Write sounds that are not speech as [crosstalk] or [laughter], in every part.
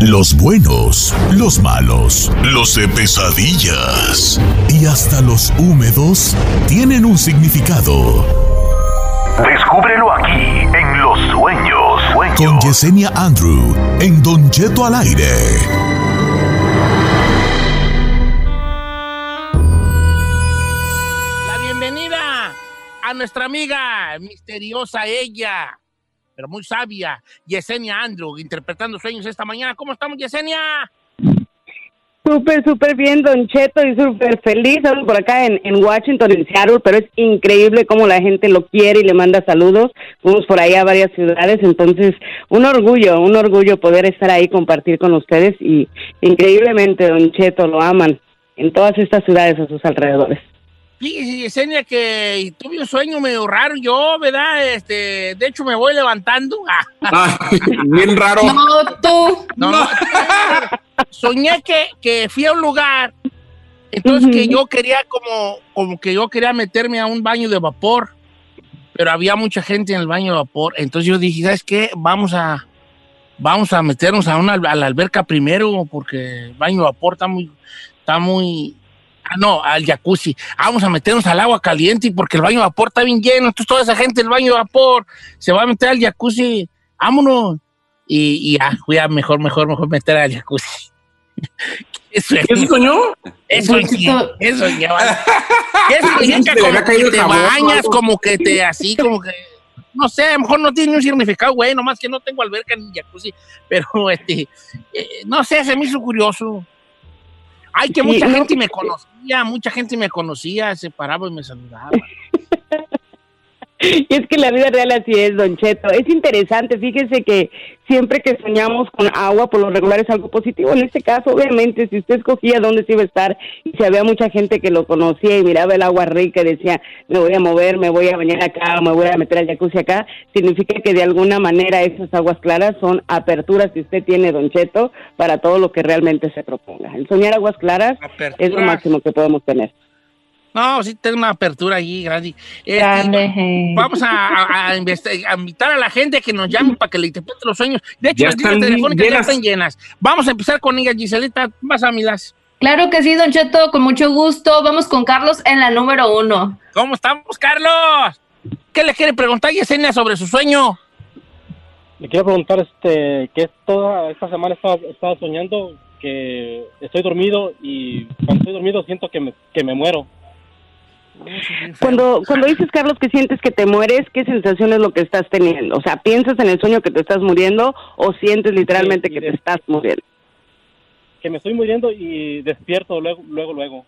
Los buenos, los malos, los de pesadillas y hasta los húmedos tienen un significado. Descúbrelo aquí en Los Sueños. Con Yesenia Andrew en Don Cheto al aire. La bienvenida a nuestra amiga misteriosa ella pero muy sabia, Yesenia Andrew, interpretando sueños esta mañana. ¿Cómo estamos, Yesenia? Súper, súper bien, Don Cheto, y súper feliz. Estamos por acá en, en, Washington, en Seattle, pero es increíble cómo la gente lo quiere y le manda saludos. Fuimos por ahí a varias ciudades, entonces un orgullo, un orgullo poder estar ahí, compartir con ustedes y increíblemente, Don Cheto, lo aman en todas estas ciudades a sus alrededores. Fíjese, Yesenia, que tuve un sueño medio raro yo, ¿verdad? Este, de hecho, me voy levantando. [laughs] bien raro. No, tú. No, no. Soñé que, que fui a un lugar, entonces que yo quería como, como que yo quería meterme a un baño de vapor, pero había mucha gente en el baño de vapor. Entonces yo dije, ¿sabes qué? Vamos a, vamos a meternos a, una, a la alberca primero, porque el baño de vapor está muy, está muy, Ah, no, al jacuzzi. Vamos a meternos al agua caliente porque el baño de vapor está bien lleno. Entonces toda esa gente del baño de vapor se va a meter al jacuzzi. Vámonos. Y, y ya, fui a mejor, mejor, mejor meter al jacuzzi. Eso es. ¿Eso soñó? Eso es. Eso es. Eso como que te bañas, como que te así, [laughs] como que no sé, a lo mejor no tiene un significado, güey, nomás que no tengo alberca ni jacuzzi, pero este, eh, no sé, se me hizo curioso. Ay, que mucha [laughs] gente me conocía, mucha gente me conocía, se paraba y me saludaba. Y es que la vida real así es, Don Cheto. Es interesante, fíjese que siempre que soñamos con agua, por lo regular es algo positivo. En este caso, obviamente, si usted escogía dónde se iba a estar y si había mucha gente que lo conocía y miraba el agua rica y decía, me voy a mover, me voy a bañar acá, me voy a meter al jacuzzi acá, significa que de alguna manera esas aguas claras son aperturas que usted tiene, Don Cheto, para todo lo que realmente se proponga. El soñar aguas claras es lo máximo que podemos tener. No, sí tengo una apertura ahí grande. Este, vamos a, a, invitar a la gente que nos llame para que le interprete los sueños. De hecho, las líneas telefónicas ya están llenas. Vamos a empezar con ella, Giselita. Vas a milas. Claro que sí, Don Cheto, con mucho gusto. Vamos con Carlos en la número uno. ¿Cómo estamos, Carlos? ¿Qué le quiere preguntar Yesenia sobre su sueño? Le quiero preguntar este, que toda esta semana estaba, estaba soñando que estoy dormido y cuando estoy dormido siento que me, que me muero. Cuando, cuando dices, Carlos, que sientes que te mueres, ¿qué sensación es lo que estás teniendo? O sea, ¿piensas en el sueño que te estás muriendo o sientes literalmente que te estás muriendo? Que me estoy muriendo y despierto luego, luego, luego.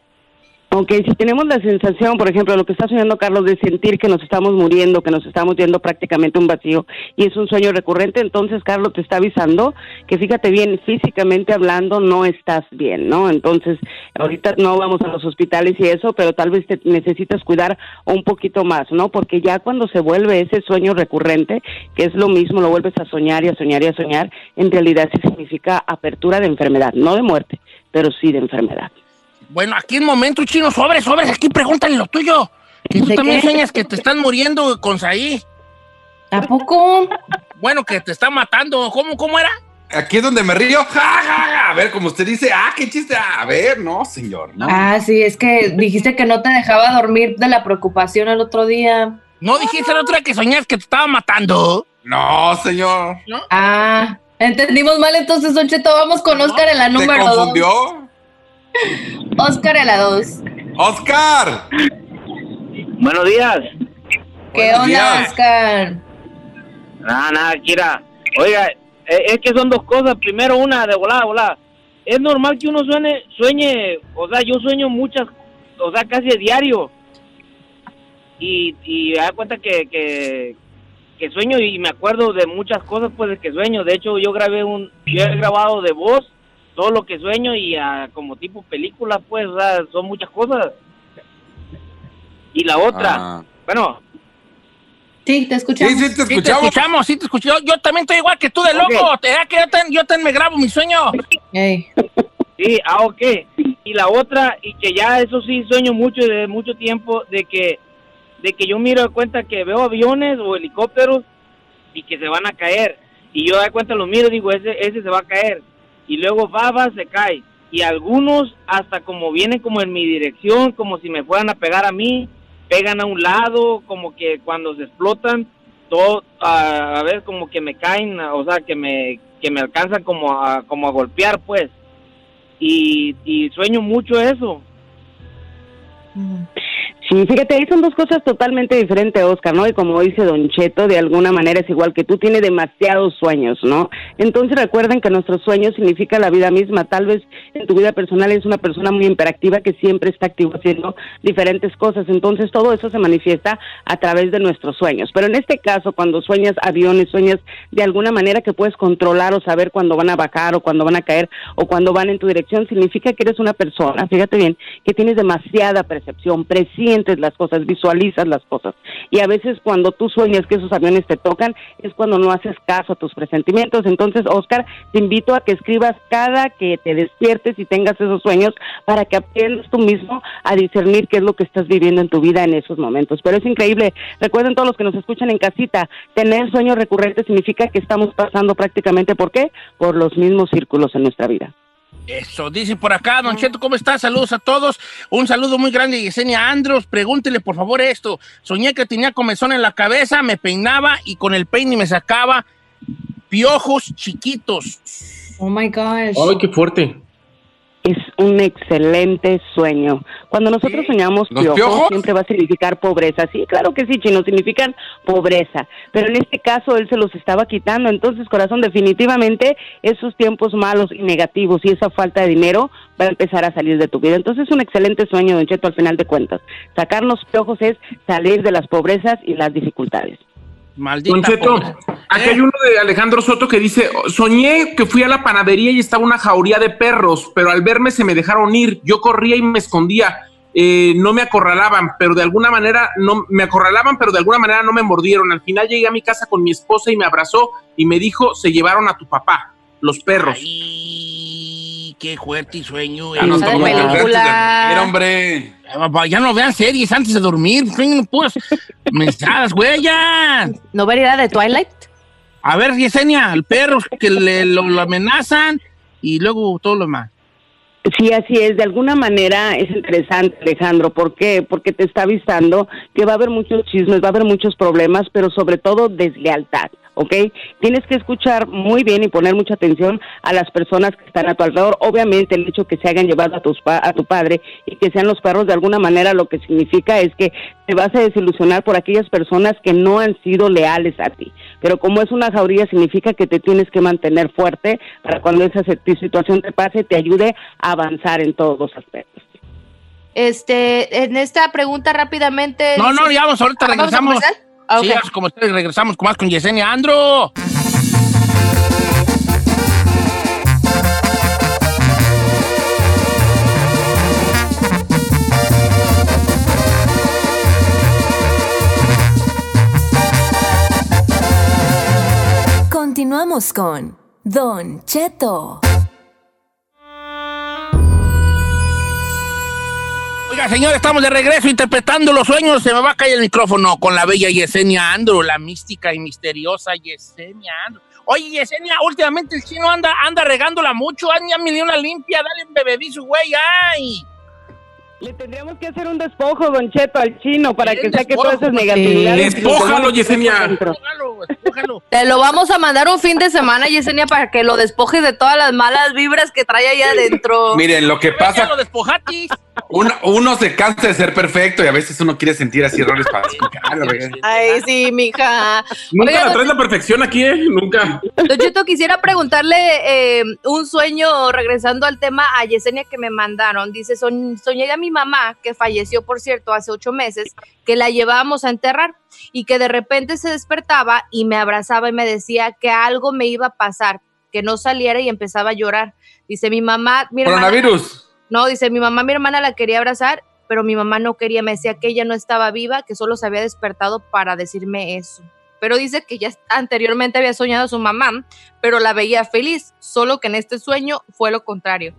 Ok, si tenemos la sensación, por ejemplo, lo que está soñando Carlos, de sentir que nos estamos muriendo, que nos estamos yendo prácticamente un vacío y es un sueño recurrente, entonces Carlos te está avisando que fíjate bien, físicamente hablando no estás bien, ¿no? Entonces, ahorita no vamos a los hospitales y eso, pero tal vez te necesitas cuidar un poquito más, ¿no? Porque ya cuando se vuelve ese sueño recurrente, que es lo mismo, lo vuelves a soñar y a soñar y a soñar, en realidad sí significa apertura de enfermedad, no de muerte, pero sí de enfermedad. Bueno, aquí en momento, chino, sobres, sobres, aquí pregúntale lo tuyo. Que tú también sueñas que te están muriendo con Saí. ¿Tampoco? Bueno, que te está matando. ¿Cómo, cómo era? Aquí es donde me río. A ver, como usted dice, ah, qué chiste. A ver, no, señor. No. Ah, sí, es que dijiste que no te dejaba dormir de la preocupación el otro día. ¿No dijiste el otro día que soñas que te estaba matando? No, señor. ¿No? Ah, entendimos mal entonces, Don Cheto. Vamos con Oscar en la número 2. ¿Te confundió? Oscar a la 2. ¡Oscar! Buenos días. ¿Qué Buenos onda, días. Oscar? Nada, nada, Kira. Oiga, es que son dos cosas. Primero, una de volada, volada. Es normal que uno sueñe, sueñe, o sea, yo sueño muchas, o sea, casi a diario. Y, y me da cuenta que, que, que sueño y me acuerdo de muchas cosas, pues, de que sueño. De hecho, yo grabé un, yo he grabado de voz todo lo que sueño y a, como tipo película, pues, o sea, son muchas cosas. Y la otra, Ah. bueno, Sí, te escuchamos. Sí, sí, te Sí, te escuchamos. sí te escuchamos. Yo, yo también estoy igual que tú de loco. Ok. Te da que yo, ten- yo ten- me grabo mi sueño. Ey. sí, ah, ok. Y la otra, y que ya eso sí sueño mucho de mucho tiempo, de que, de que yo miro de cuenta que veo aviones o helicópteros y que se van a caer. Y yo de cuenta los miro y digo, ese, ese se va a caer. Y luego baba, se cae. Y algunos hasta como vienen como en mi dirección, como si me fueran a pegar a mí, pegan a un lado, como que cuando se explotan, todo, a, ver, como que me caen, o sea, que me, que me alcanzan como a, como a golpear, pues. Y, y sueño mucho eso. Sí, fíjate, ahí son dos cosas totalmente diferentes, Oscar, ¿no? Y como dice Don Cheto, de alguna manera es igual que tú, tiene demasiados sueños, ¿no? Entonces recuerden que nuestros sueños significa la vida misma. Tal vez en tu vida personal es una persona muy imperactiva que siempre está activo haciendo diferentes cosas. Entonces todo eso se manifiesta a través de nuestros sueños. Pero en este caso, cuando sueñas aviones, sueñas de alguna manera que puedes controlar o saber cuándo van a bajar o cuándo van a caer o cuándo van en tu dirección, significa que eres una persona, fíjate bien, que tienes demasiada percepción, las cosas, visualizas las cosas. Y a veces cuando tú sueñas que esos aviones te tocan, es cuando no haces caso a tus presentimientos. Entonces, Oscar, te invito a que escribas cada que te despiertes y tengas esos sueños para que aprendas tú mismo a discernir qué es lo que estás viviendo en tu vida en esos momentos. Pero es increíble. Recuerden todos los que nos escuchan en casita, tener sueños recurrentes significa que estamos pasando prácticamente, ¿por qué? Por los mismos círculos en nuestra vida. Eso, dice por acá, Don Cheto, ¿cómo estás? Saludos a todos. Un saludo muy grande a Yesenia Andros. Pregúntele, por favor, esto. Soñé que tenía comezón en la cabeza, me peinaba y con el peine me sacaba piojos chiquitos. Oh my gosh. Ay, qué fuerte. Es un excelente sueño. Cuando nosotros soñamos ¿Los piojos, siempre va a significar pobreza. Sí, claro que sí, chino, significan pobreza. Pero en este caso él se los estaba quitando. Entonces, corazón, definitivamente esos tiempos malos y negativos y esa falta de dinero va a empezar a salir de tu vida. Entonces, es un excelente sueño, Don Cheto, al final de cuentas. Sacar los piojos es salir de las pobrezas y las dificultades. Maldita Don Cheto, pobreza. aquí ¿Eh? hay uno de Alejandro Soto que dice, soñé que fui a la panadería y estaba una jauría de perros, pero al verme se me dejaron ir. Yo corría y me escondía. Eh, no me acorralaban, pero de alguna manera no me acorralaban, pero de alguna manera no me mordieron. Al final llegué a mi casa con mi esposa y me abrazó y me dijo, se llevaron a tu papá, los perros. Ay, qué fuerte sueño. Ya Esa de película. dormir, hombre. Ya no vean series antes de dormir. Pues, mensadas, güey, ya. ¿No vería de Twilight? A ver, Yesenia, el perro que le, lo, lo amenazan y luego todo lo demás. Sí, así es. De alguna manera es interesante, Alejandro. ¿Por qué? Porque te está avisando que va a haber muchos chismes, va a haber muchos problemas, pero sobre todo deslealtad. ¿Ok? Tienes que escuchar muy bien y poner mucha atención a las personas que están a tu alrededor. Obviamente, el hecho que se hayan llevado a, tus pa- a tu padre y que sean los perros, de alguna manera, lo que significa es que te vas a desilusionar por aquellas personas que no han sido leales a ti. Pero como es una jauría, significa que te tienes que mantener fuerte para cuando esa situación te pase, te ayude a avanzar en todos los aspectos. Este, en esta pregunta rápidamente. No, no, ya vamos, ahorita Ah, ¿vamos a regresamos. comercial? Ah, Sí, ok. ya, como ustedes regresamos con más con Yesenia Andro. Continuamos con Don Cheto. Oiga, señor, estamos de regreso interpretando los sueños. Se me va a caer el micrófono con la bella Yesenia Andro, la mística y misteriosa Yesenia Andro. Oye, Yesenia, últimamente el chino anda, anda regándola mucho. Dio una limpia, dale un bebedizo, güey. ¡Ay! Le tendríamos que hacer un despojo, Don Cheto, al chino para que saque todas esas negatividades. Despójalo, Yesenia. Espójalo, espójalo. Te lo vamos a mandar un fin de semana, Yesenia, para que lo despoje de todas las malas vibras que trae ahí adentro. [laughs] Miren, lo que pasa, uno, uno se cansa de ser perfecto y a veces uno quiere sentir así errores para regué. Ay, sí, mija. Nunca Oiga, la traes la perfección aquí, ¿eh? Nunca. Don Cheto, quisiera preguntarle eh, un sueño, regresando al tema a Yesenia que me mandaron. Dice, "Soñ- soñé a mi mamá, que falleció, por cierto, hace ocho meses, que la llevábamos a enterrar y que de repente se despertaba y me abrazaba y me decía que algo me iba a pasar, que no saliera y empezaba a llorar. Dice, mi mamá, mi hermana- Coronavirus. no, dice, mi mamá, mi hermana la quería abrazar, pero mi mamá no quería, me decía que ella no estaba viva, que solo se había despertado para decirme eso. Pero dice que ya anteriormente había soñado a su mamá, pero la veía feliz, solo que en este sueño fue lo contrario.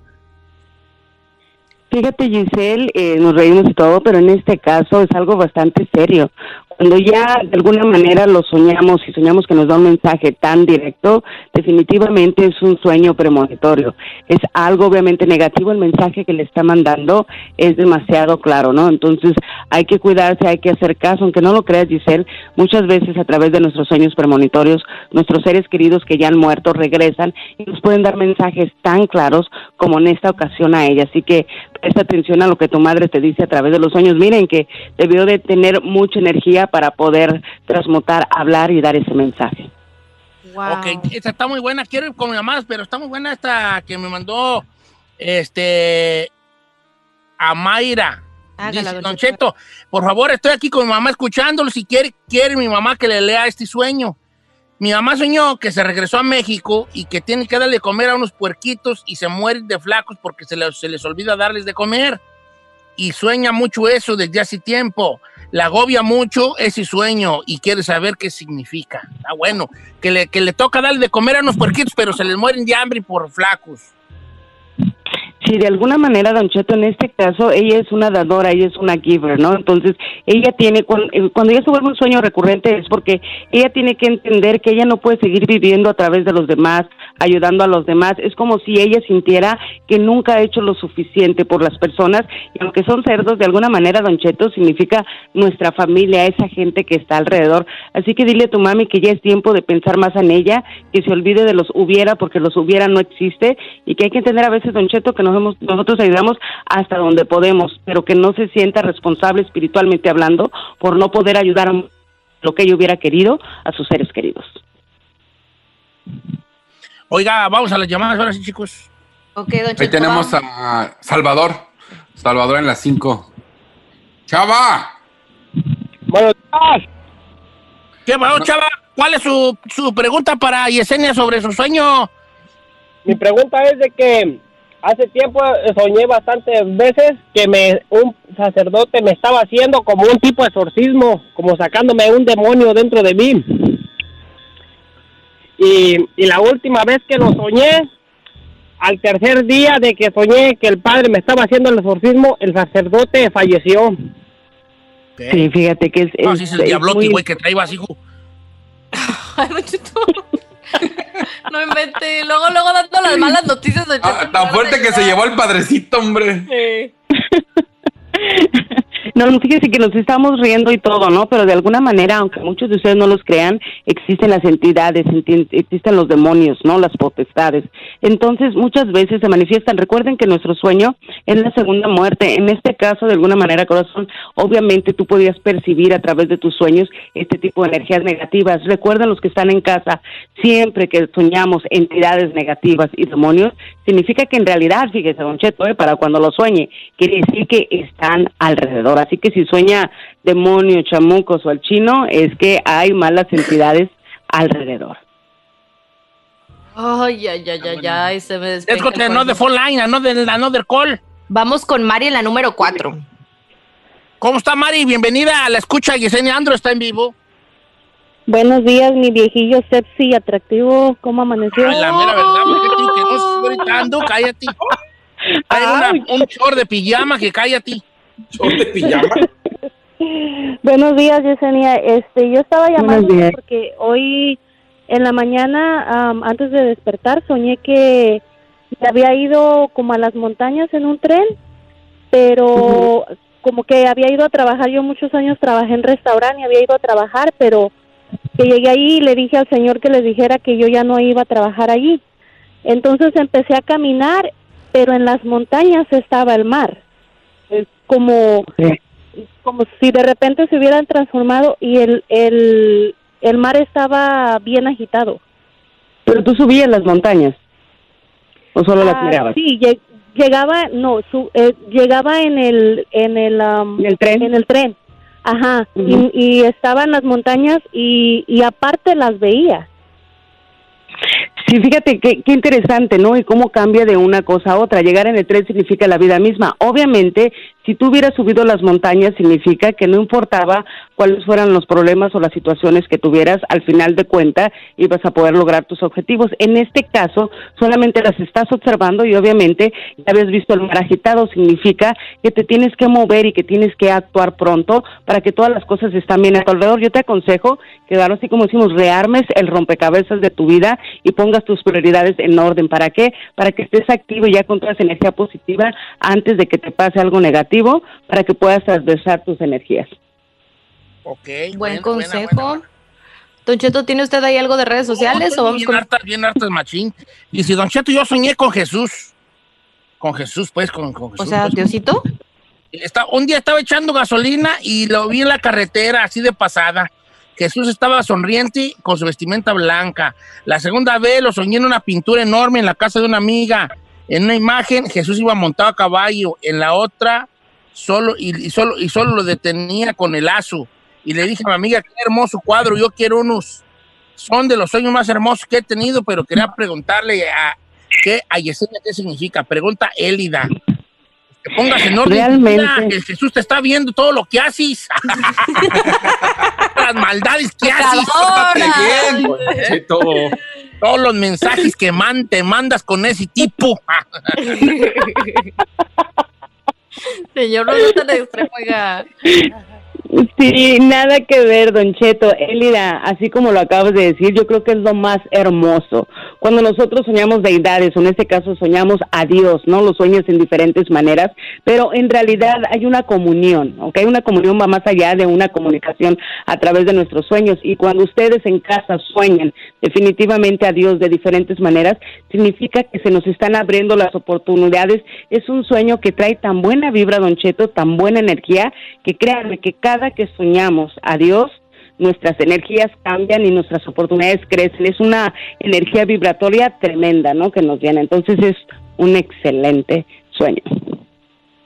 Fíjate, Giselle, eh, nos reímos y todo, pero en este caso es algo bastante serio. Cuando ya de alguna manera lo soñamos y soñamos que nos da un mensaje tan directo, definitivamente es un sueño premonitorio. Es algo obviamente negativo, el mensaje que le está mandando es demasiado claro, ¿no? Entonces hay que cuidarse, hay que hacer caso, aunque no lo creas, Giselle, muchas veces a través de nuestros sueños premonitorios, nuestros seres queridos que ya han muerto regresan y nos pueden dar mensajes tan claros como en esta ocasión a ella. Así que presta atención a lo que tu madre te dice a través de los sueños. Miren que debió de tener mucha energía para poder transmutar, hablar y dar ese mensaje. Ok, esta está muy buena. Quiero ir con mi mamá, pero está muy buena esta que me mandó este a Mayra. Hágala, Dice, Don Cheto, por favor, estoy aquí con mi mamá escuchándolo. Si quiere, quiere mi mamá que le lea este sueño. Mi mamá soñó que se regresó a México y que tiene que darle de comer a unos puerquitos y se mueren de flacos porque se les, olvida darles de comer. Y sueña mucho eso desde hace tiempo. La agobia mucho ese sueño y quiere saber qué significa. Está bueno. Que le, que toca darle de comer a unos puerquitos, pero se les mueren de hambre por flacos. Sí, de alguna manera, Don Cheto, en este caso, ella es una dadora, ella es una giver, ¿no? Entonces, ella tiene, cuando, cuando ella se vuelve un sueño recurrente es porque ella tiene que entender que ella no puede seguir viviendo a través de los demás, ayudando a los demás. Es como si ella sintiera que nunca ha hecho lo suficiente por las personas, y aunque son cerdos, de alguna manera, Don Cheto, significa nuestra familia, esa gente que está alrededor. Así que dile a tu mami que ya es tiempo de pensar más en ella, que se olvide de los hubiera, porque los hubiera no existe, y que hay que entender a veces, Don Cheto, que nos hemos, nosotros ayudamos hasta donde podemos, pero que no se sienta responsable espiritualmente hablando por no poder ayudar a lo que ella hubiera querido a sus seres queridos. Oiga, vamos a las llamadas ahora sí, chicos. Ok, don Ahí tenemos a Salvador. Salvador en las 5. ¡Chava! Bueno, ¿Qué pasó, chava? ¿Cuál es su, su pregunta para Yesenia sobre su sueño? mi pregunta es de que hace tiempo eh, soñé bastantes veces que me un sacerdote me estaba haciendo como un tipo de exorcismo, como sacándome un demonio dentro de mí. Y, y la última vez que lo soñé, al tercer día de que soñé que el padre me estaba haciendo el exorcismo, el sacerdote falleció. Sí, fíjate que es... No, sí, es el es diablote, muy- güey, que trae vasijo. [laughs] [laughs] No invente. Luego, luego dando las malas noticias. Ah, tan fuerte que se llevó el padrecito, hombre. Sí. [laughs] No, fíjese que nos estamos riendo y todo, ¿no? Pero de alguna manera, aunque muchos de ustedes no los crean, existen las entidades, enti- existen los demonios, ¿no? Las potestades. Entonces, muchas veces se manifiestan. Recuerden que nuestro sueño es la segunda muerte. En este caso, de alguna manera, corazón, obviamente tú podías percibir a través de tus sueños este tipo de energías negativas. Recuerden los que están en casa, siempre que soñamos entidades negativas y demonios, significa que en realidad, fíjese, Don Cheto, ¿eh? para cuando lo sueñe, quiere decir que están alrededor. Así que si sueña demonio, chamucos o al chino, es que hay malas entidades alrededor. Ay, ay, ay, ay, ay, se me despeja Let's go to another phone line, another, another call. Vamos con Mari en la número 4. ¿Cómo está, Mari? Bienvenida a la escucha. Yesenia Andro está en vivo. Buenos días, mi viejillo sepsi y atractivo. ¿Cómo amaneció? Ay, la mera verdad, ¿por qué te que no gritando? Cállate. Una- un short de pijama que cállate. ¿Short de pijama? [laughs] Buenos días, Yesenia. Este, yo estaba llamando porque hoy en la mañana, antes de despertar, soñé que me había ido como a las montañas en un tren, pero como que había ido a trabajar. Yo muchos años trabajé en restaurante y había ido a trabajar, pero que llegué ahí y le dije al señor que le dijera que yo ya no iba a trabajar allí. Entonces empecé a caminar, pero en las montañas estaba el mar. Como como si de repente se hubieran transformado y el, el, el mar estaba bien agitado. Pero tú subías las montañas. ¿O solo las Ah, mirabas? Sí, lle- llegaba, no, su, eh, llegaba en el, en el, am, ¿En el tren? en el tren. Ajá, y, y estaba en las montañas y, y aparte las veía. Sí, fíjate qué, qué interesante, ¿no? Y cómo cambia de una cosa a otra. Llegar en el tren significa la vida misma. Obviamente, Si tú hubieras subido las montañas, significa que no importaba cuáles fueran los problemas o las situaciones que tuvieras, al final de cuenta ibas a poder lograr tus objetivos. En este caso, solamente las estás observando y obviamente ya habías visto el mar agitado, significa que te tienes que mover y que tienes que actuar pronto para que todas las cosas estén bien a tu alrededor. Yo te aconsejo que así como decimos, rearmes el rompecabezas de tu vida y pongas tus prioridades en orden. ¿Para qué? Para que estés activo y ya con toda esa energía positiva antes de que te pase algo negativo para que puedas transversar tus energías. Ok. Buen consejo. Don Cheto, ¿tiene usted ahí algo de redes sociales? o vamos bien con... hartas, bien hartas, machín. Dice, Don Cheto, yo soñé con Jesús. Con Jesús, pues, con, con Jesús. O sea, pues. Diosito. Está, un día estaba echando gasolina y lo vi en la carretera, así de pasada. Jesús estaba sonriente con su vestimenta blanca. La segunda vez lo soñé en una pintura enorme en la casa de una amiga. En una imagen, Jesús iba montado a caballo. En la otra, solo y, y solo y solo lo detenía con el lazo. Y le dije a mi amiga, qué hermoso cuadro, yo quiero unos. Son de los sueños más hermosos que he tenido, pero quería preguntarle a, ¿qué, a Yesenia qué significa. Pregunta Élida. Que pongas en orden. Realmente. vida, que Jesús te está viendo todo lo que haces. [laughs] Las maldades que haces. Cheto. Todos los mensajes que man, te mandas con ese tipo. [laughs] [laughs] Señor, no es tan extremo, oiga. [laughs] Sí, nada que ver, Don Cheto. Elida, así como lo acabas de decir, yo creo que es lo más hermoso. Cuando nosotros soñamos deidades, o en este caso soñamos a Dios, ¿no? Los sueños en diferentes maneras, pero en realidad hay una comunión, ¿ok? Una comunión va más allá de una comunicación a través de nuestros sueños. Y cuando ustedes en casa sueñan definitivamente a Dios de diferentes maneras, significa que se nos están abriendo las oportunidades. Es un sueño que trae tan buena vibra, Don Cheto, tan buena energía, que créanme que cada que soñamos a Dios, nuestras energías cambian y nuestras oportunidades crecen. Es una energía vibratoria tremenda, ¿no? Que nos viene. Entonces es un excelente sueño.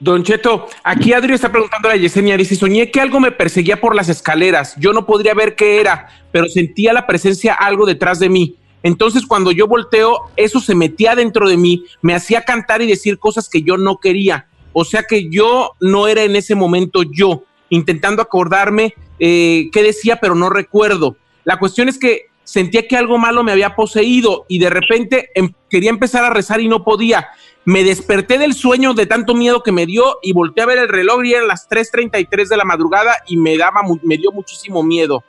Don Cheto, aquí Adri está preguntando a Yesenia, dice, soñé que algo me perseguía por las escaleras, yo no podría ver qué era, pero sentía la presencia algo detrás de mí. Entonces cuando yo volteo, eso se metía dentro de mí, me hacía cantar y decir cosas que yo no quería. O sea que yo no era en ese momento yo, intentando acordarme eh, qué decía, pero no recuerdo. La cuestión es que sentía que algo malo me había poseído y de repente em- quería empezar a rezar y no podía. Me desperté del sueño de tanto miedo que me dio y volteé a ver el reloj y eran las 3.33 de la madrugada y me, daba, me dio muchísimo miedo.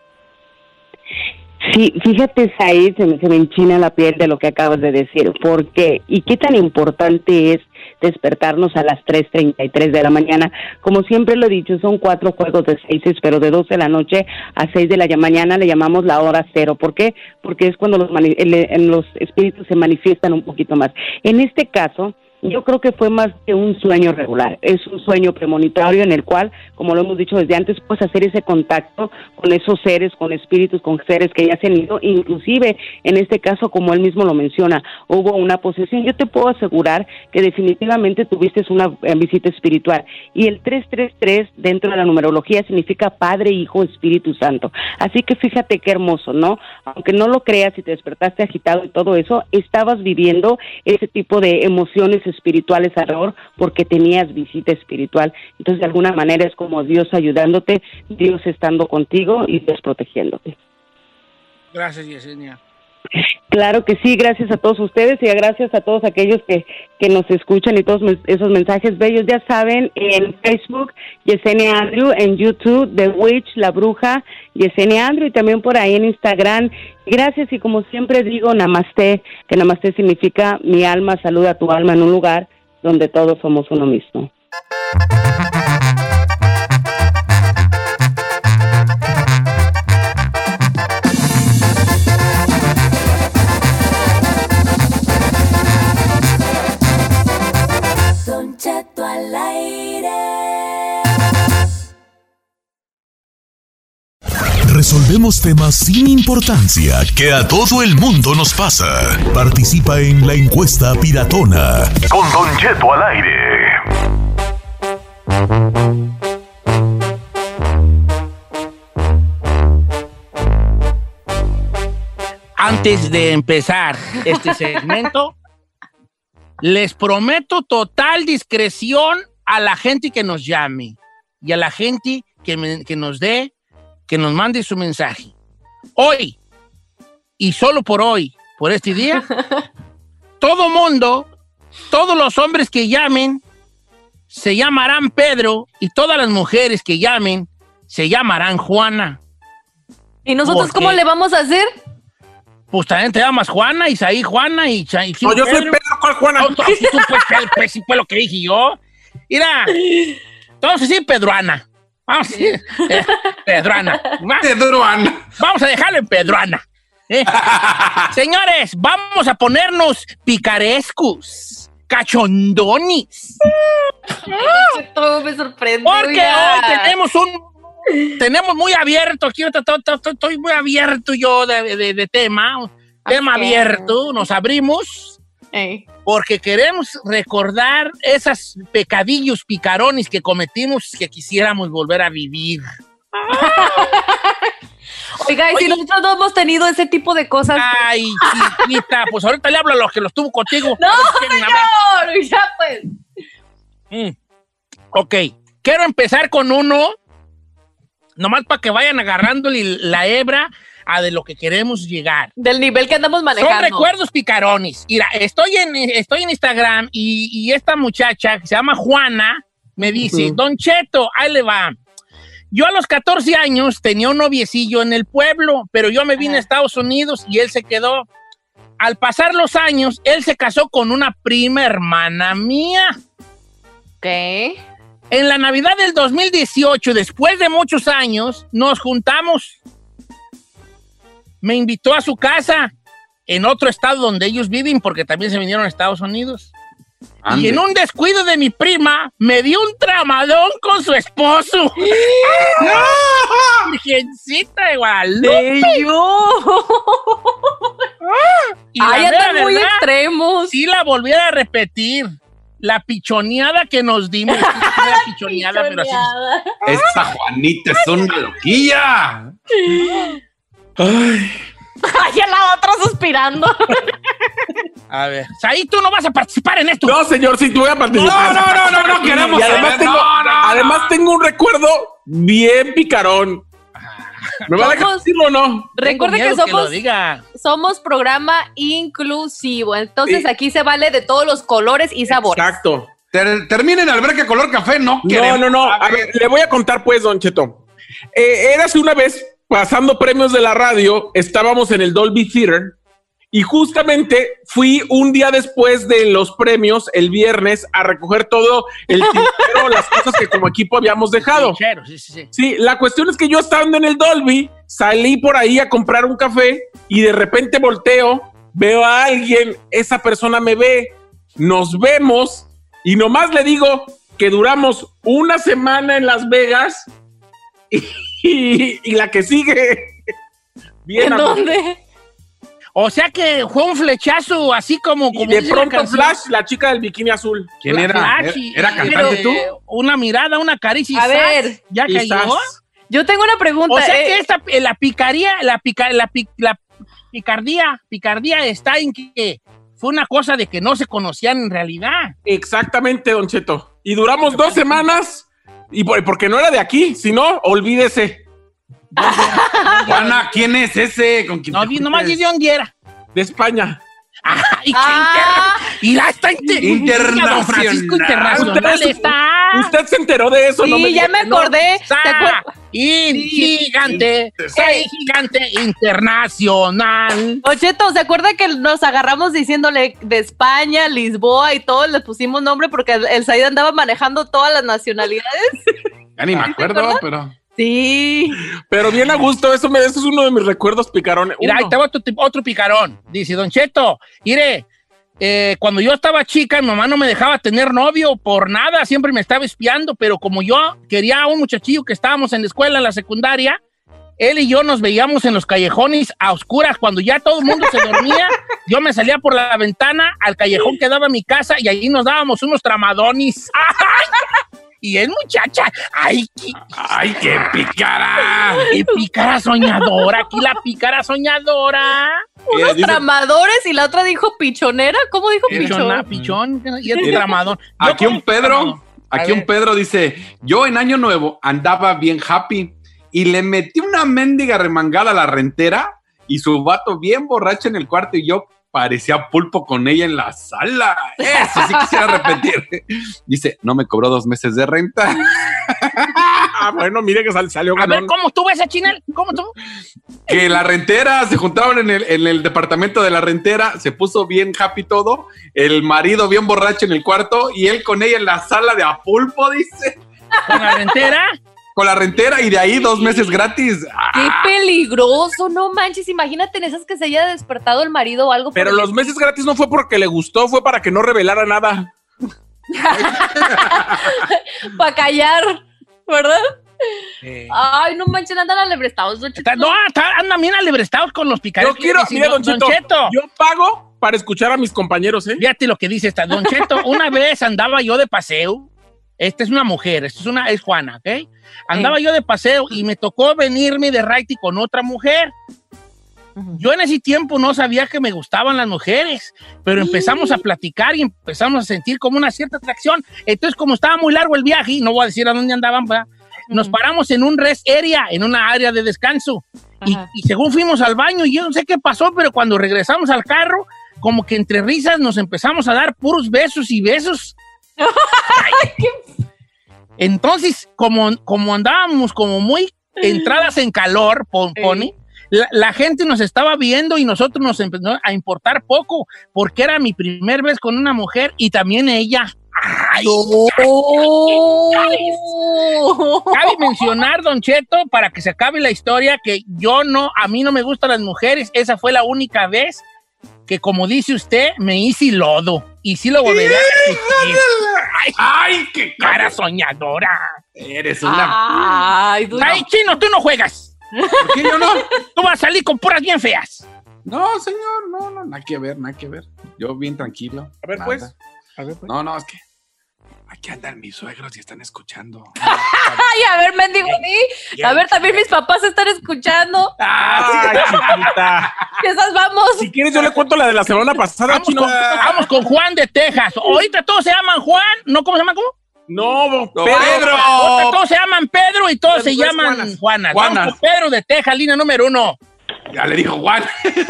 Sí, fíjate, Said, se me, se me enchina la piel de lo que acabas de decir. ¿Por qué? ¿Y qué tan importante es despertarnos a las 3.33 de la mañana? Como siempre lo he dicho, son cuatro juegos de seis, pero de 12 de la noche a 6 de la mañana le llamamos la hora cero. ¿Por qué? Porque es cuando los, los espíritus se manifiestan un poquito más. En este caso, yo creo que fue más que un sueño regular, es un sueño premonitorio en el cual, como lo hemos dicho desde antes, puedes hacer ese contacto con esos seres, con espíritus, con seres que ya se han ido, inclusive en este caso, como él mismo lo menciona, hubo una posesión. Yo te puedo asegurar que definitivamente tuviste una eh, visita espiritual y el 333 dentro de la numerología significa Padre, Hijo, Espíritu Santo. Así que fíjate qué hermoso, ¿no? Aunque no lo creas y te despertaste agitado y todo eso, estabas viviendo ese tipo de emociones espirituales alrededor porque tenías visita espiritual. Entonces, de alguna manera es como Dios ayudándote, Dios estando contigo y Dios protegiéndote. Gracias, Yesenia. Claro que sí, gracias a todos ustedes y gracias a todos aquellos que, que nos escuchan y todos esos mensajes bellos. Ya saben, en Facebook, Yesenia Andrew, en YouTube, The Witch, La Bruja, Yesenia Andrew y también por ahí en Instagram. Gracias y como siempre digo, Namaste, que Namaste significa mi alma saluda a tu alma en un lugar donde todos somos uno mismo. Resolvemos temas sin importancia que a todo el mundo nos pasa. Participa en la encuesta piratona. Con Don Cheto al aire. Antes de empezar este segmento, les prometo total discreción a la gente que nos llame y a la gente que, me- que nos dé, que nos mande su mensaje. Hoy, y solo por hoy, por este día, [laughs] todo mundo, todos los hombres que llamen, se llamarán Pedro y todas las mujeres que llamen, se llamarán Juana. ¿Y nosotros ¿Por cómo le vamos a hacer? Pues también te llamas Juana, Isaí Juana y, Cha- y No, yo soy Pedro, ¿cuál Juana? No, no, sí, tú, pues, pues, pues, sí fue lo que dije yo. Mira, [laughs] entonces sí, Pedruana. Vamos a decir, eh, Pedruana. Va- Pedruana. Vamos a dejarlo en Pedruana. ¿eh? [laughs] Señores, vamos a ponernos picarescos, cachondonis. Todo me sorprende. Porque hoy tenemos un. Tenemos muy abierto aquí, estoy muy abierto yo de, de- de tema, un tema abierto, nos abrimos Ey. porque queremos recordar esos pecadillos picarones que cometimos que quisiéramos volver a vivir. Oiga, y si nosotros no hemos tenido ese tipo de cosas. Ay, chiquita, pues ahorita le hablo a los que los tuvo contigo. No, señor, ya pues. Mm. Ok, quiero empezar con uno, nomás para que vayan agarrando la hebra a de lo que queremos llegar. Del nivel que andamos manejando. Son recuerdos picarones. Mira, estoy en, estoy en Instagram y, y esta muchacha que se llama Juana me dice, Ujú. Don Cheto, ahí le va. Yo a los 14 años tenía un noviecillo en el pueblo, pero yo me vine a Estados Unidos y él se quedó. Al pasar los años, él se casó con una prima hermana mía. Ok. En la Navidad del 2018, después de muchos años, nos juntamos. Me invitó a su casa en otro estado donde ellos viven, porque también se vinieron a Estados Unidos. Ande. Y en un descuido de mi prima, me dio un tramadón con su esposo. [laughs] Virgencita de Guadalupe. Y la Ay, muy extremos. Si la volviera a repetir, la pichoneada que nos dimos. [laughs] la pichoneada, pero así. Esta Juanita es una loquilla. Ay. Ay, a la otra suspirando. A ver. Ahí tú no vas a participar en esto. No, señor, sí, tú voy a No, participar. no, no, no, no [laughs] queremos Y además, saber. tengo, No, no, no. además tengo un recuerdo bien picarón. ¿Me va a dejar decirlo o no? Recuerde que somos, diga. somos programa inclusivo. Entonces Sí. aquí se vale de todos los colores y sabores. Exacto. Ter- terminen alberca color café, no No, queremos. no, no. A ver, le voy a contar pues, Don Cheto. Eh, érase una vez, pasando premios de la radio, estábamos en el Dolby Theater y justamente fui un día después de los premios, el viernes, a recoger todo el tintero, las cosas que como equipo habíamos dejado. Sí, sí, sí. Sí, la cuestión es que yo estando en el Dolby, salí por ahí a comprar un café y de repente volteo, veo a alguien, esa persona me ve, nos vemos y nomás le digo que duramos una semana en Las Vegas y, y- y la que sigue. [laughs] Bien, ¿En amigo. dónde? O sea que fue un flechazo así como, Y de la pronto. Flash, la chica del bikini azul. ¿Quién era? Flash ¿Era, y- era cantante pero, tú? eh, Una mirada, una caricia. y A ver. Ya cayó. Yo tengo una pregunta. O sea eh, que esta, eh, la picaría, la, pica, la, pi- la picardía, picardía está en que fue una cosa de que no se conocían en realidad. Exactamente, Don Cheto. Y duramos dos semanas y por- porque no era de aquí, si no, olvídese. Juana, ¿quién es ese? ¿Con quién No, te di- nomás juntes? di de dónde era. De España. Ah, y, Ah. inter- y la está inter- Internacional. Francisco Internacional Usted- está. Usted se enteró de eso, sí, no me ya me no. acordé. ¿Se Está acuerda? In- Sí. gigante, gigante internacional. Ocheto, ¿se acuerda que nos agarramos diciéndole de España, Lisboa y todo? Le pusimos nombre porque el, el Said andaba manejando todas las nacionalidades. [laughs] Ya ni me acuerdo, pero. Sí. Pero bien a gusto, eso, me, eso es uno de mis recuerdos picarones. Mira, ahí va otro, otro picarón. Dice, Don Cheto, mire, eh, cuando yo estaba chica, mi mamá no me dejaba tener novio por nada, siempre me estaba espiando, pero como yo quería a un muchachillo que estábamos en la escuela, en la secundaria, él y yo nos veíamos en los callejones a oscuras. Cuando ya todo el mundo se dormía, yo me salía por la ventana al callejón que daba mi casa y ahí nos dábamos unos tramadonis. [laughs] Y es muchacha, ay, qué, ¡Ay, qué picara! qué pícara soñadora, aquí la pícara soñadora. Unos dice- tramadores y la otra dijo pichonera. ¿Cómo dijo Pichona, pichón? pichón, y el tramadón. Yo Aquí un Pedro, Aquí A un. Pedro dice, yo en Año Nuevo andaba bien happy y le metí una mendiga remangada a la rentera y su vato bien borracho en el cuarto y yo parecía pulpo con ella en la sala. Eso sí quisiera repetir. Dice, no me cobró dos meses de renta. [laughs] Ah, bueno, mire que sal- salió A ver. ¿cómo estuvo esa chinel? ¿Cómo estuvo? Que la rentera, se juntaron en el, en el departamento de la rentera, se puso bien happy todo, el marido bien borracho en el cuarto y él con ella en la sala de a pulpo, dice. Con la rentera. Con la rentera y de ahí dos meses gratis. Ah, Qué peligroso, no manches. Imagínate en esas que se haya despertado el marido o algo. Pero por el los meses gratis no fue porque le gustó, fue para que no revelara nada. [laughs] Para callar, ¿verdad? Eh, Ay, no manches, andan alebrestados. Don Cheto. no, andan bien alebrestados con los picares. Yo quiero, mira, Don Cheto, Cheto. yo pago para escuchar a mis compañeros, ¿eh? Fíjate lo que dice esta. Don Cheto, una vez andaba yo de paseo. Esta es una mujer, esta es una, es Juana, ¿ok? Andaba yo de paseo y me tocó venirme de raite con otra mujer. Yo en ese tiempo no sabía que me gustaban las mujeres, pero empezamos a platicar y empezamos a sentir como una cierta atracción. Entonces, como estaba muy largo el viaje, y no voy a decir a dónde andaban, ¿verdad? nos paramos en un rest area, en una área de descanso. Y, y según fuimos al baño, yo no sé qué pasó, pero cuando regresamos al carro, como que entre risas nos empezamos a dar puros besos y besos. [laughs] Entonces, como, como andábamos como muy entradas en calor, pon- Sí. pone, la, la gente nos estaba viendo y nosotros nos empezó a importar poco, porque era mi primer vez con una mujer y también ella. Ay, Cabe mencionar, Don Cheto, para que se acabe la historia, que yo no, a mí no me gustan las mujeres. Esa fue la única vez que, como dice usted, me hice lodo. Y sí lo volveré a. Ay, ¡Ay, qué cara soñadora! Eres una... Ay, duro. Ay, chino, tú no juegas. ¿Por qué yo no? Tú vas a salir con puras bien feas. No, señor, no, no, nada que ver, nada que ver. Yo bien tranquilo. A ver, nada. pues. No, no, es que aquí andan mis suegros y están escuchando. [laughs] Ay, a ver, mendigo, di. A ver, también mis papás están escuchando. [laughs] Ay, chiquita. [laughs] Esas vamos. Si quieres, yo le cuento la de la semana pasada, Vamos chino. con, vamos con Juan de Texas. Ahorita todos se llaman Juan, ¿no? ¿Cómo se llaman? ¿Cómo? No, No, Pedro. Ahorita todos se llaman Pedro y todos Pedro se llaman Juanas. Juanas. Juanas. Vamos con Pedro de Texas, línea número uno. Ya le dijo Juan.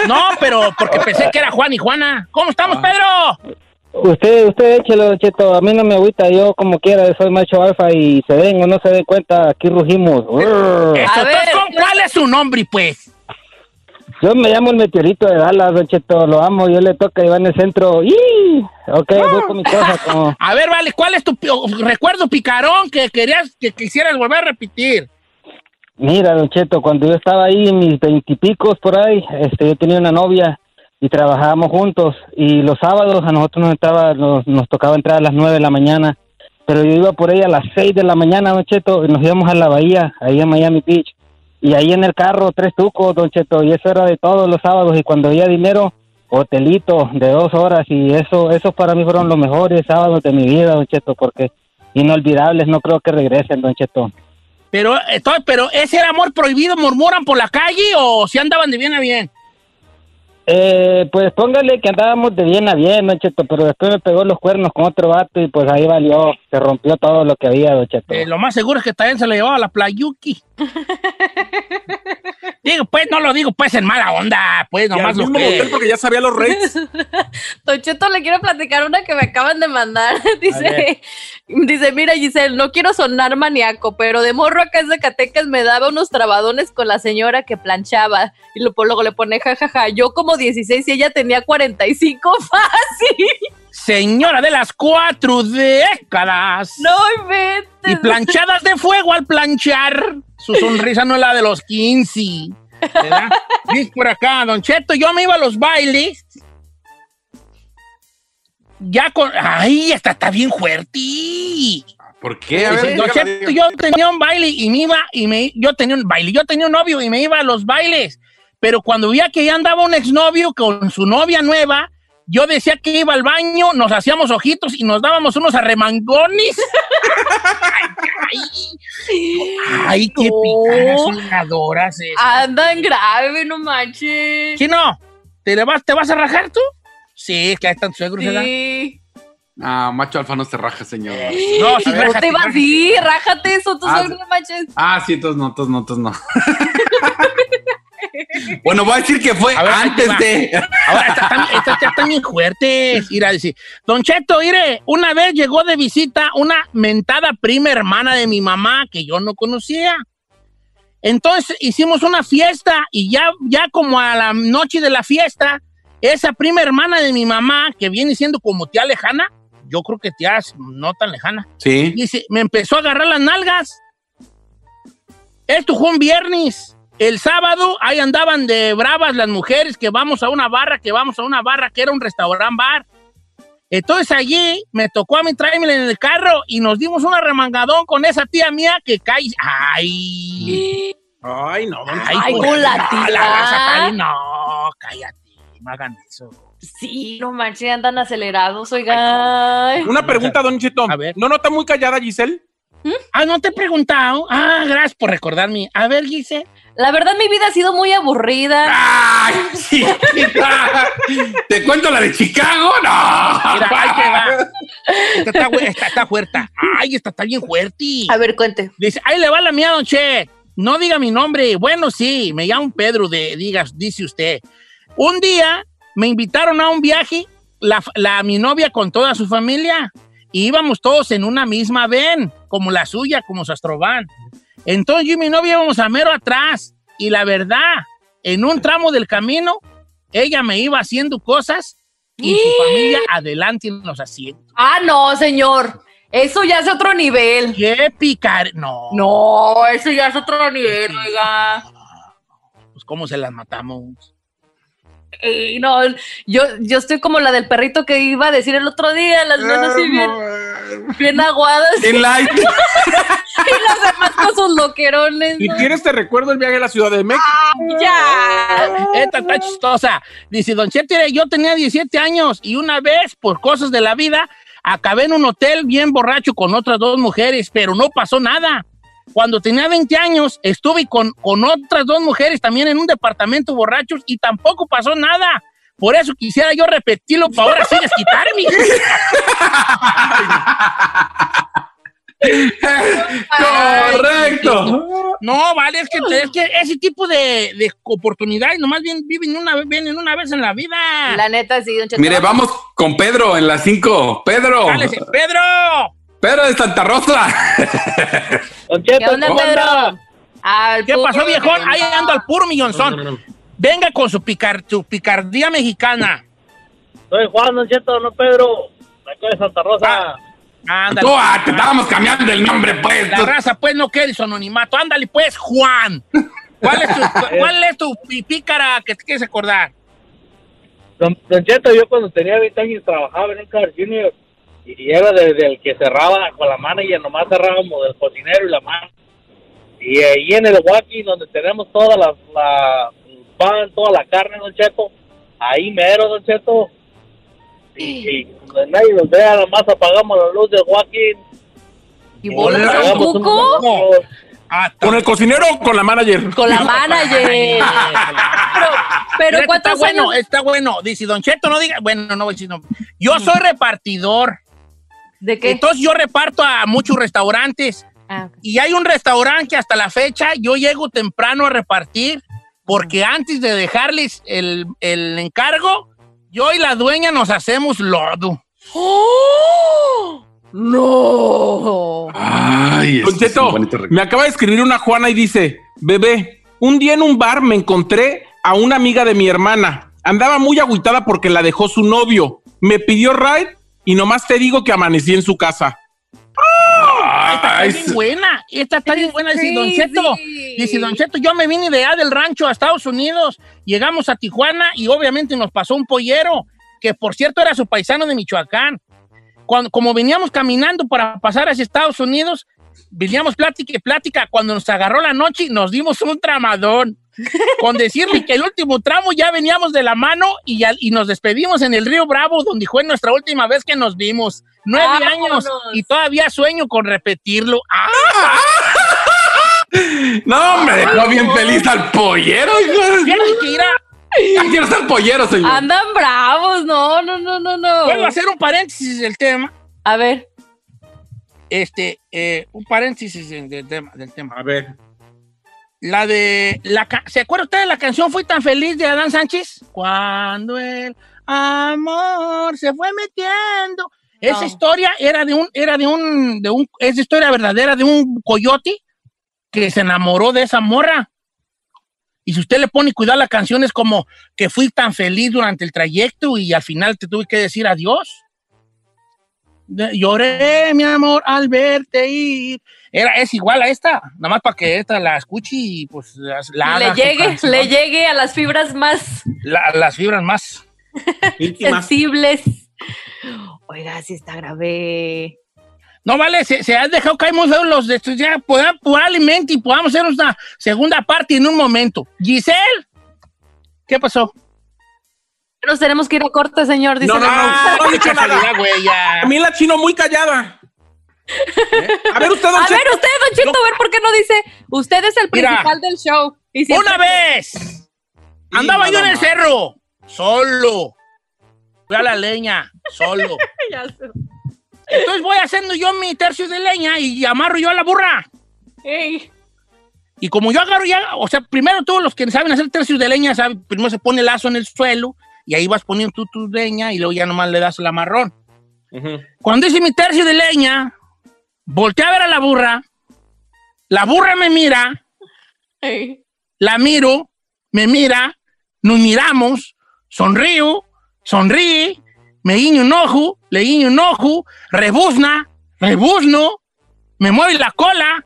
No, pero porque pensé que era Juan y Juana. ¿Cómo estamos, Ah. Pedro? Usted, usted échelo, Cheto. A mí no me agüita. Yo, como quiera, soy macho alfa y se den o no se den cuenta, aquí rugimos. Urr. Eso, A ver, ¿con- ¿cuál es su nombre, pues? Yo me llamo el meteorito de Dallas, Don Cheto. Lo amo. Yo le toca y va en el centro. ¡Y! Ok, voy con mi cosa. Como... [laughs] A ver, vale, ¿cuál es tu pi- recuerdo picarón que querías que quisieras volver a repetir? Mira, Don Cheto, cuando yo estaba ahí en mis veintipicos por ahí, este, yo tenía una novia y trabajábamos juntos. Y los sábados a nosotros nos, estaba, nos, nos tocaba entrar a las nueve de la mañana. Pero yo iba por ahí a las seis de la mañana, Don Cheto, y nos íbamos a la bahía, ahí en Miami Beach. Y ahí en el carro, tres tucos, Don Cheto, y eso era de todos los sábados. Y cuando había dinero, hotelito de dos horas. Y eso, esos para mí fueron los mejores sábados de mi vida, Don Cheto, porque inolvidables, no creo que regresen, Don Cheto. Pero, eh, pero ese era amor prohibido, murmuran por la calle o si andaban de bien a bien. Eh, pues póngale que andábamos de bien a bien, Don Cheto, pero después me pegó los cuernos con otro vato y pues ahí valió, se rompió todo lo que había, Don Cheto. Eh, lo más seguro es que también se le llevaba a la playuki. [laughs] digo, pues, no lo digo pues en mala onda, pues nomás lo que... motel porque ya sabía los rates. [laughs] Don Cheto, le quiero platicar una que me acaban de mandar. [laughs] dice, dice, mira Giselle, no quiero sonar maníaco, pero de morro acá en Zacatecas me daba unos trabadones con la señora que planchaba. Y lo- luego le pone jajaja, yo como 16 y ella tenía 45 [laughs] fácil. Señora de las cuatro décadas. No inventes. Y planchadas de fuego al planchar. Su sonrisa no es la de los 15. ¿verdad? [laughs] Dice por acá, Don Cheto, yo me iba a los bailes. Ya con. ¡Ay! Esta está bien fuerte. ¿Por qué? A ver, Don Cheto, yo tenía un baile y me iba, y me, yo tenía un baile, yo tenía un novio y me iba a los bailes. Pero cuando veía que ya andaba un exnovio con su novia nueva, yo decía que iba al baño, nos hacíamos ojitos y nos dábamos unos arremangones. ay, [laughs] ay, ay, qué No. picadas esas. Andan grave, no manches. ¿Qué no? ¿Te, le vas, ¿Te vas a rajar tú? Sí, es que ahí están suegros, ¿verdad? Sí. Ah, macho alfa no se raja, señor. No, sí, No rájate, te iba rájate. así, rájate eso, tú Ah, solo no manches. Ah, sí, entonces no, entonces no, entonces no. [laughs] bueno, voy a decir que fue ver, antes de. Ahora, estas están, estas ya están bien fuertes. Ir a decir, Don Cheto, mire, una vez llegó de visita una mentada prima hermana de mi mamá que yo no conocía. Entonces hicimos una fiesta y ya, ya como a la noche de la fiesta, esa prima hermana de mi mamá, que viene siendo como tía lejana, yo creo que tía es no tan lejana, Sí. dice, me empezó a agarrar las nalgas. Esto fue un viernes. El sábado, ahí andaban de bravas las mujeres que vamos a una barra, que vamos a una barra, que era un restaurant bar. Entonces allí me tocó a mí traerme en el carro y nos dimos una remangadón con esa tía mía que cae. ¡Ay! Ay, no. ¡Ay, Ay, pues, la no, tía. raza cae- No, cállate, no hagan eso. Sí, no manches, andan acelerados, oigan. Una pregunta, Don Cheto. A ver. ¿No nota muy callada, Giselle? Ah, no te he preguntado. Ah, gracias por recordarme. A ver, Gise. La verdad, mi vida ha sido muy aburrida. ¡Ay! [laughs] sí. ¿Te cuento la de Chicago? ¡No! Mira, ahí te va. Esta está, esta está fuerte. Ay, esta está bien fuerte. A ver, cuente. Dice, ahí le va la mía, don Che. No diga mi nombre. Bueno, sí, me llamo Pedro, de, digas, dice usted. Un día me invitaron a un viaje, la, la- mi novia con toda su familia, y íbamos todos en una misma ven, como la suya, como su astrovan. Entonces yo y mi novia íbamos a mero atrás, y la verdad, en un tramo del camino, ella me iba haciendo cosas y su familia adelante en los asientos. Ah, no, señor. Eso ya es otro nivel. ¡Qué picar! No. No, eso ya es otro nivel, oiga. Pues, ¿cómo se las matamos? Ey, no, yo, yo estoy como la del perrito que iba a decir el otro día, las manos así bien, bien aguadas En light. [laughs] y las demás con sus loquerones. Si ¿no? quieres, te recuerdo el viaje a la Ciudad de México. Ya. Esta está chistosa. Dice, Don Chete, yo tenía 17 años y una vez, por cosas de la vida, acabé en un hotel bien borracho con otras dos mujeres, pero no pasó nada. Cuando tenía 20 años, estuve con, con otras dos mujeres también en un departamento borrachos y tampoco pasó nada. Por eso quisiera yo repetirlo para ahora sí desquitarme. Correcto. No, vale, es que, es que ese tipo de, de oportunidades nomás bien, viven una, vez- vienen una vez en la vida. La neta, sí, don. Mire, vamos con Pedro en las 5. Pedro. Cálese, Pedro. Pedro de Santa Rosa. Don ¿Qué Cheto, onda, ¿cómo Pedro? Al ¿Qué pasó, viejón? Ahí ando al puro millonzón. Venga con su, picar, su picardía mexicana. Soy Juan, Don Cheto, no Pedro. Acá de Santa Rosa. Ándale. Tú, ah, te estábamos cambiando el nombre, pues. La raza, pues, no quiere su anonimato. Ándale, pues, Juan. ¿Cuál es tu, cuál es tu pícara que te quieres acordar? Don, Don Cheto, yo cuando tenía 20 años trabajaba en un Car Junior y, era desde el que cerraba con la mano y nomás cerrábamos del cocinero y la mano. Y ahí en el Wacky, donde tenemos toda la, la pan, toda la carne, Don Cheto, ahí mero, Don Cheto. Y, y donde nadie nos vea, nomás apagamos la luz del Wacky. ¿Y vos? Ah, ¿Con el cocinero o con la manager? Con la manager. [laughs] Pero, pero Mira, ¿cuántos está bueno, años? está bueno. Dice Don Cheto, no diga. Bueno, no voy a decir no. Yo soy repartidor. ¿De qué? Entonces yo reparto a muchos restaurantes. Ah. Y hay un restaurante que hasta la fecha yo llego temprano a repartir porque antes de dejarles el, el encargo, yo y la dueña nos hacemos lodo. ¡Oh! ¡No! Ay, Don Cheto, me acaba de escribir una Juana y dice, bebé, un día en un bar me encontré a una amiga de mi hermana. Andaba muy agüitada porque la dejó su novio. Me pidió ride y nomás te digo que amanecí en su casa. Esta está bien buena. Esta está bien buena. Dice Don. Cheto. Dice Don Cheto, yo me vine de allá del rancho a Estados Unidos. Llegamos a Tijuana y obviamente nos pasó un pollero, que por cierto era su paisano de Michoacán. Cuando, como veníamos caminando para pasar hacia Estados Unidos, veníamos plática y plática. Cuando nos agarró la noche, nos dimos un tramadón. Con decirle que el último tramo ya veníamos de la mano y, ya- y nos despedimos en el Río Bravo, donde fue nuestra última vez que nos vimos. Nueve Vámonos. años y todavía sueño con repetirlo. ¡Ah! [laughs] No, hombre, dejó bien feliz al pollero. Fíjate que irá, Ya quiero ser pollero, señor. Andan bravos, no, no, no, no, no. Vuelvo a hacer un paréntesis del tema. A ver. Este, eh, un paréntesis del tema. Del tema. A ver. La de. La, ¿Se acuerda usted de la canción Fui tan feliz de Adán Sánchez? Cuando el amor se fue metiendo. Esa historia era de un, era de un, de un, es historia verdadera de un coyote que se enamoró de esa morra. Y si usted le pone cuidado a la canción, es como que fui tan feliz durante el trayecto y al final te tuve que decir adiós. Lloré, mi amor, al verte ir. Era, es igual a esta, nada más para que esta la escuche y pues la, le llegue, canción. le llegue a las fibras más La- las fibras más. Sensibles. Oiga, si está grave. No vale, se, se han dejado caer muy los de estos. Ya poda- probablemente y podamos hacer una segunda parte en un momento. Giselle, ¿qué pasó? Nos tenemos que ir a corte, señor. Dice No, no, la no, no dicho nada. Güey, ya. A mí la chino muy callada. ¿Eh? A ver, usted, don A Cheto. ver, usted, Don Cheto, a ver por qué no dice. Usted es el Mira. principal del show. Y siempre- Una vez andaba yo en el más. cerro, solo. Fui a la leña, solo. [laughs] Ya sé. Entonces voy haciendo yo mi tercio de leña y amarro yo a la burra. Ey. Y como yo agarro ya, o sea, primero todos los que saben hacer tercios de leña, saben, primero se pone el lazo en el suelo y ahí vas poniendo tú tu leña y luego ya nomás le das el amarrón. Ujú. Cuando hice mi tercio de leña, volteé a ver a la burra, la burra me mira, la miro, me mira, nos miramos, sonrío, sonríe, me guiño un ojo, le guiño un ojo, rebuzna, rebuzno, me mueve la cola,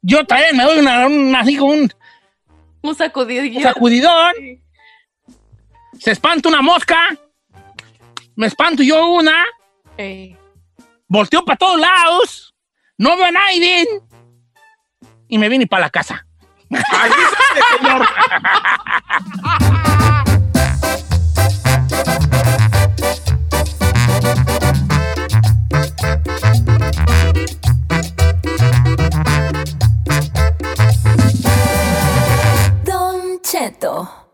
yo también me doy una, una- así como un Un sacudidillo. sacudidón, se espanta una mosca, me espanto yo una, Ey. volteo para todos lados, no veo a nadie y me vine para la casa. Señor. Don Cheto.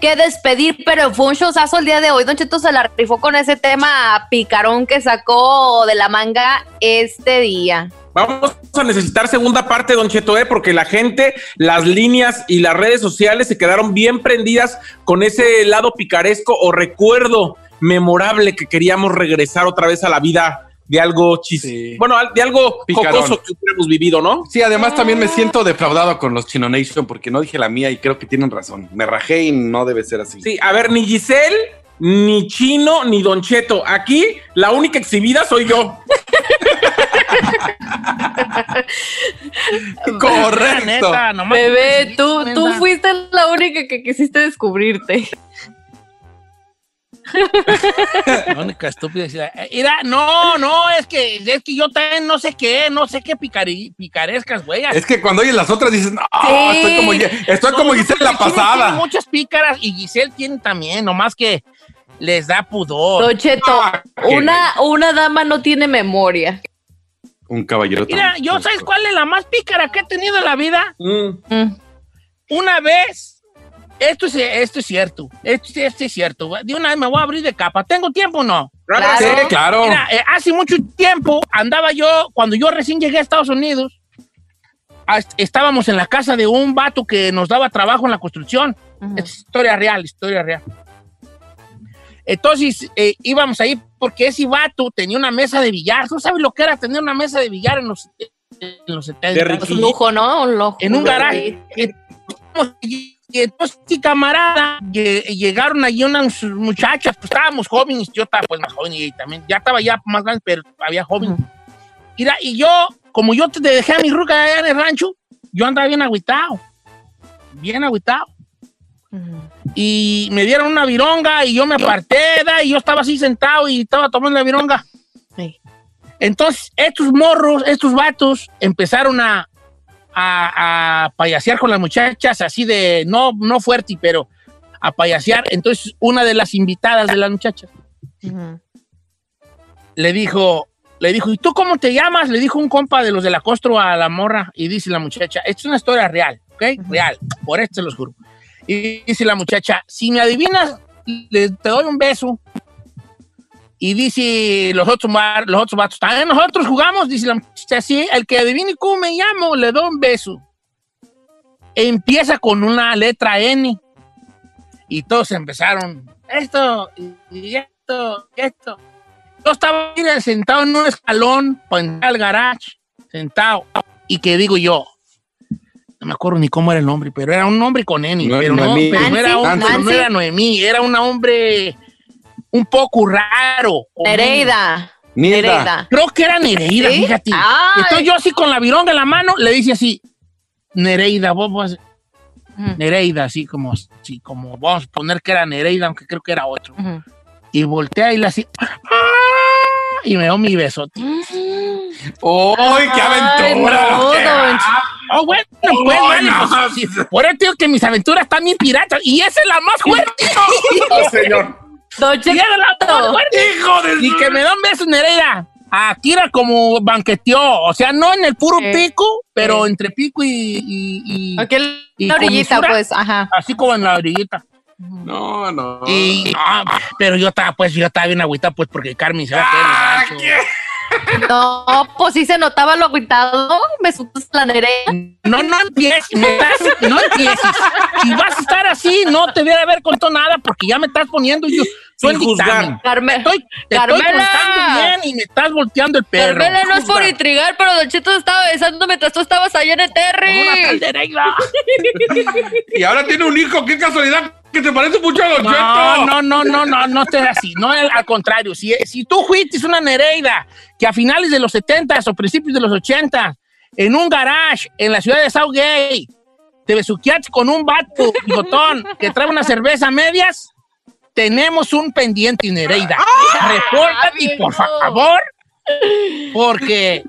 Que despedir, pero fue un showzazo el día de hoy. Don Cheto se la rifó con ese tema picarón que sacó de la manga este día. Vamos a necesitar segunda parte, Don Cheto, ¿eh? porque la gente, las líneas y las redes sociales se quedaron bien prendidas con ese lado picaresco o recuerdo memorable que queríamos regresar otra vez a la vida de algo chis Sí. bueno, de algo Picarón. jocoso que hubiéramos vivido, ¿no? Sí, además también me siento defraudado con los Chino Nation porque no dije la mía y creo que tienen razón. Me rajé y no debe ser así. Sí, a ver, ni Giselle, ni Chino, ni Don Cheto. Aquí la única exhibida soy yo. [laughs] Correcto. Neta, nomás- Bebé, tú, tú fuiste la única que quisiste descubrirte. [laughs] La única estúpida. decía, eh, Mira, no, no, es que, es que yo también no sé qué, no sé qué picari- picarescas, güey. Es que cuando oyes las otras dices, no, Sí. estoy como, estoy como Giselle la Tiene pasada. muchas pícaras y Giselle tiene también, nomás que les da pudor. Ah, una, una dama no tiene memoria. Un caballero. tan Mira, yo, ¿sabes cuál es la más pícara que he tenido en la vida? Mm. Mm. Una vez, esto es, esto es cierto, esto, esto es cierto, de una vez me voy a abrir de capa. ¿Tengo tiempo o no? Claro. Sí, claro. Mira, eh, hace mucho tiempo andaba yo, cuando yo recién llegué a Estados Unidos, a- estábamos en la casa de un vato que nos daba trabajo en la construcción. Ujú. Es historia real, historia real. Entonces eh, íbamos ahí porque ese vato tenía una mesa de billar. ¿Tú sabes lo que era tener una mesa de billar en los, en los 70? De Es un lujo, ¿no? Un lujo. en un garaje. Y, entonces, sí, camarada, lle- llegaron allí unas muchachas, pues estábamos jóvenes, yo estaba pues más joven y también, ya estaba ya más grande, pero había joven. Mira, y yo, como yo te dejé a mi ruca allá en el rancho, yo andaba bien agüitado, bien agüitado. Y me dieron una vironga y yo me aparté, da, y yo estaba así sentado y estaba tomando la vironga. Sí. Entonces, estos morros, estos vatos, empezaron a, a, a payasear con las muchachas, así de, no, no fuerte, pero a payasear. Entonces, una de las invitadas de las muchachas le dijo, le dijo, ¿y tú cómo te llamas? Le dijo un compa de los de la costro a la morra y dice la muchacha, esto es una historia real, ¿ok? Real, por esto se los juro. Y dice la muchacha, si me adivinas, le, te doy un beso. Y dice los otros, mar- los otros vatos, también nosotros jugamos, dice la muchacha, sí, el que adivine cómo me llamo, le doy un beso. Empieza con una letra N. Y todos empezaron, esto, y esto, y esto. Yo estaba sentado en un escalón, para entrar al garage, sentado. Y que digo yo, no me acuerdo ni cómo era el nombre, pero era un nombre con N. No- pero no, pero no era, no era Noemí, era un hombre un poco raro. Nereida. Nereida. Creo que era Nereida, ¿Sí? fíjate. Ay. Entonces yo así con la vironga en la mano le dice así, Nereida, vos, vos- Nereida, así como, así como vamos a poner que era Nereida, aunque creo que era otro. Y voltea y le así, ¡ah! y me dio mi besote. ¡Uy, qué Ay, aventura! no, ¡Qué- don Oh, bueno, pues, Ay, vale, no. pues, sí. Por eso digo que mis aventuras están bien piratas. Y esa es la más [laughs] fuerte. ¡Oh, señor! Don Cheto. ¡Hijo de Y que me dan besos, Nereida. Aquí era como banqueteó. O sea, no en el puro Eh, pico, pero eh. entre pico y, y- y- Aquí en ¿Y la orillita, comisura? pues, ajá. así como en la orillita. No, no. Y, ah, pero yo estaba, pues, yo estaba bien agüita, pues, porque Carmen se va a quedar No, pues sí se notaba lo agüitado. Me supas la Nereida. No, no empieces, estás- no empieces. Si vas a estar así, no te voy a haber contado nada porque ya me estás poniendo yo. tú Sin juzgar. Carmen. Estoy, te Carmela. estoy contando bien y me estás volteando el perro. Carmela, no es por intrigar, pero Don Cheto estaba besando mientras tú estabas allá en el una Terry. Nereida. Y ahora tiene un hijo, qué casualidad, que te parece mucho a Don No, Cheto. no, no, no, no, no estés así. No, al contrario. Si, si tú fuiste una Nereida que a finales de los 70 o principios de los 80 en un garage en la ciudad de Southgate te besuqueaste con un vato bigotón que trae una cerveza a medias, tenemos un pendiente, Nereida. Repórtate, por favor, porque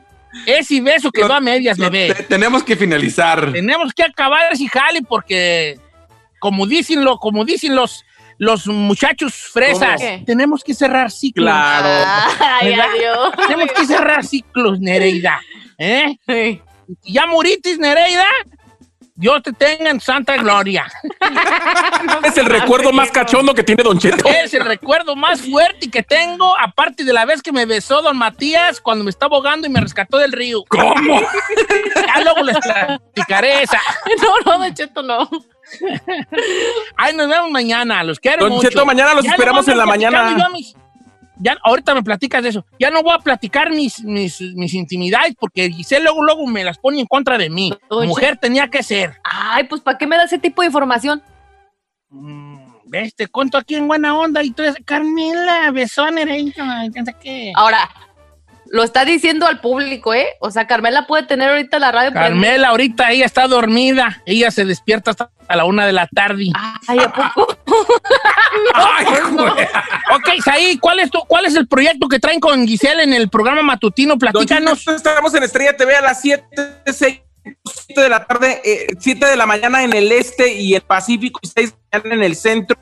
ese beso quedó a medias, bebé. te- tenemos que finalizar. Tenemos que acabar ese jale porque, como dicen, lo, como dicen los, los muchachos fresas, ¿Cómo? tenemos que cerrar ciclos. Claro. Ay, adiós. Tenemos que cerrar ciclos, Nereida. ¿Eh? Sí. Ya muritis, Nereida. Dios te tenga en santa gloria. [laughs] Es el recuerdo más cachondo que tiene Don Cheto. Es el recuerdo más fuerte que tengo, aparte de la vez que me besó don Matías cuando me estaba ahogando y me rescató del río. ¿Cómo? [laughs] Ya luego les platicaré esa. [laughs] No, no, Don Cheto, no. Ay, nos vemos mañana. Los quiero Don mucho. Cheto, mañana los Ya esperamos en la mañana. mis- ya, ahorita me platicas de eso. Ya no voy a platicar mis, mis, mis intimidades porque Giselle luego, luego me las pone en contra de mí. Mujer tenía que ser. Ay, pues ¿para qué me da ese tipo de información? Mm, ¿Ves? Te cuento aquí en buena onda y tú dices, Carmela, besó a Nereida, no sé qué. Ahora, lo está diciendo al público, ¿eh? O sea, Carmela puede tener ahorita la radio. prendida. Carmela, ahorita ella está dormida. Ella se despierta hasta a la una de la tarde. Ay, ¿a poco? [laughs] Ay, güey. Ok, Saí, ¿cuál es, tu, ¿cuál es el proyecto que traen con Giselle en el programa matutino? Platícanos. Estamos en Estrella TV a las 7, 6, 7 de la tarde, eh, 7 de la mañana en el este y el Pacífico y 6 de la mañana en el centro.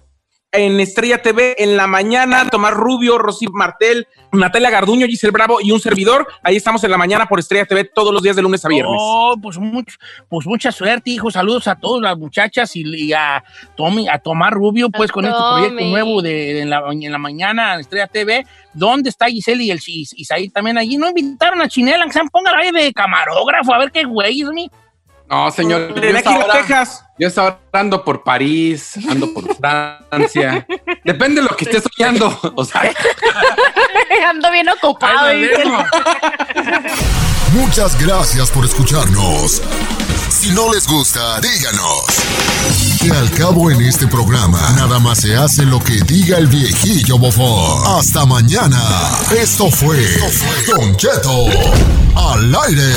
En Estrella TV en la mañana, Tomás Rubio, Rosy Martel, Natalia Garduño, Giselle Bravo y un servidor. Ahí estamos en la mañana por Estrella TV todos los días de lunes a viernes. Oh, pues, mucho- pues mucha suerte, hijo. Saludos a todas las muchachas y, y a Tommy, a Tomás Rubio, pues A con este proyecto nuevo de, de en, la, en la mañana en Estrella TV. ¿Dónde está Giselle y el Said también allí? ¿No invitaron a Chinela? Que se ponga ahí de camarógrafo, a ver qué güey es mi. No, señor. Yo Tenía esta que ir a hora- Texas. yo esta hora ando por París, ando por [laughs] Francia. Depende de lo que esté soñando. [laughs] O sea, [laughs] Ando bien ocupado. Muchas gracias por escucharnos. Si no les gusta, díganos. Que al cabo en este programa, nada más se hace lo que diga el viejillo bofón. Hasta mañana. Esto fue Don Cheto al aire.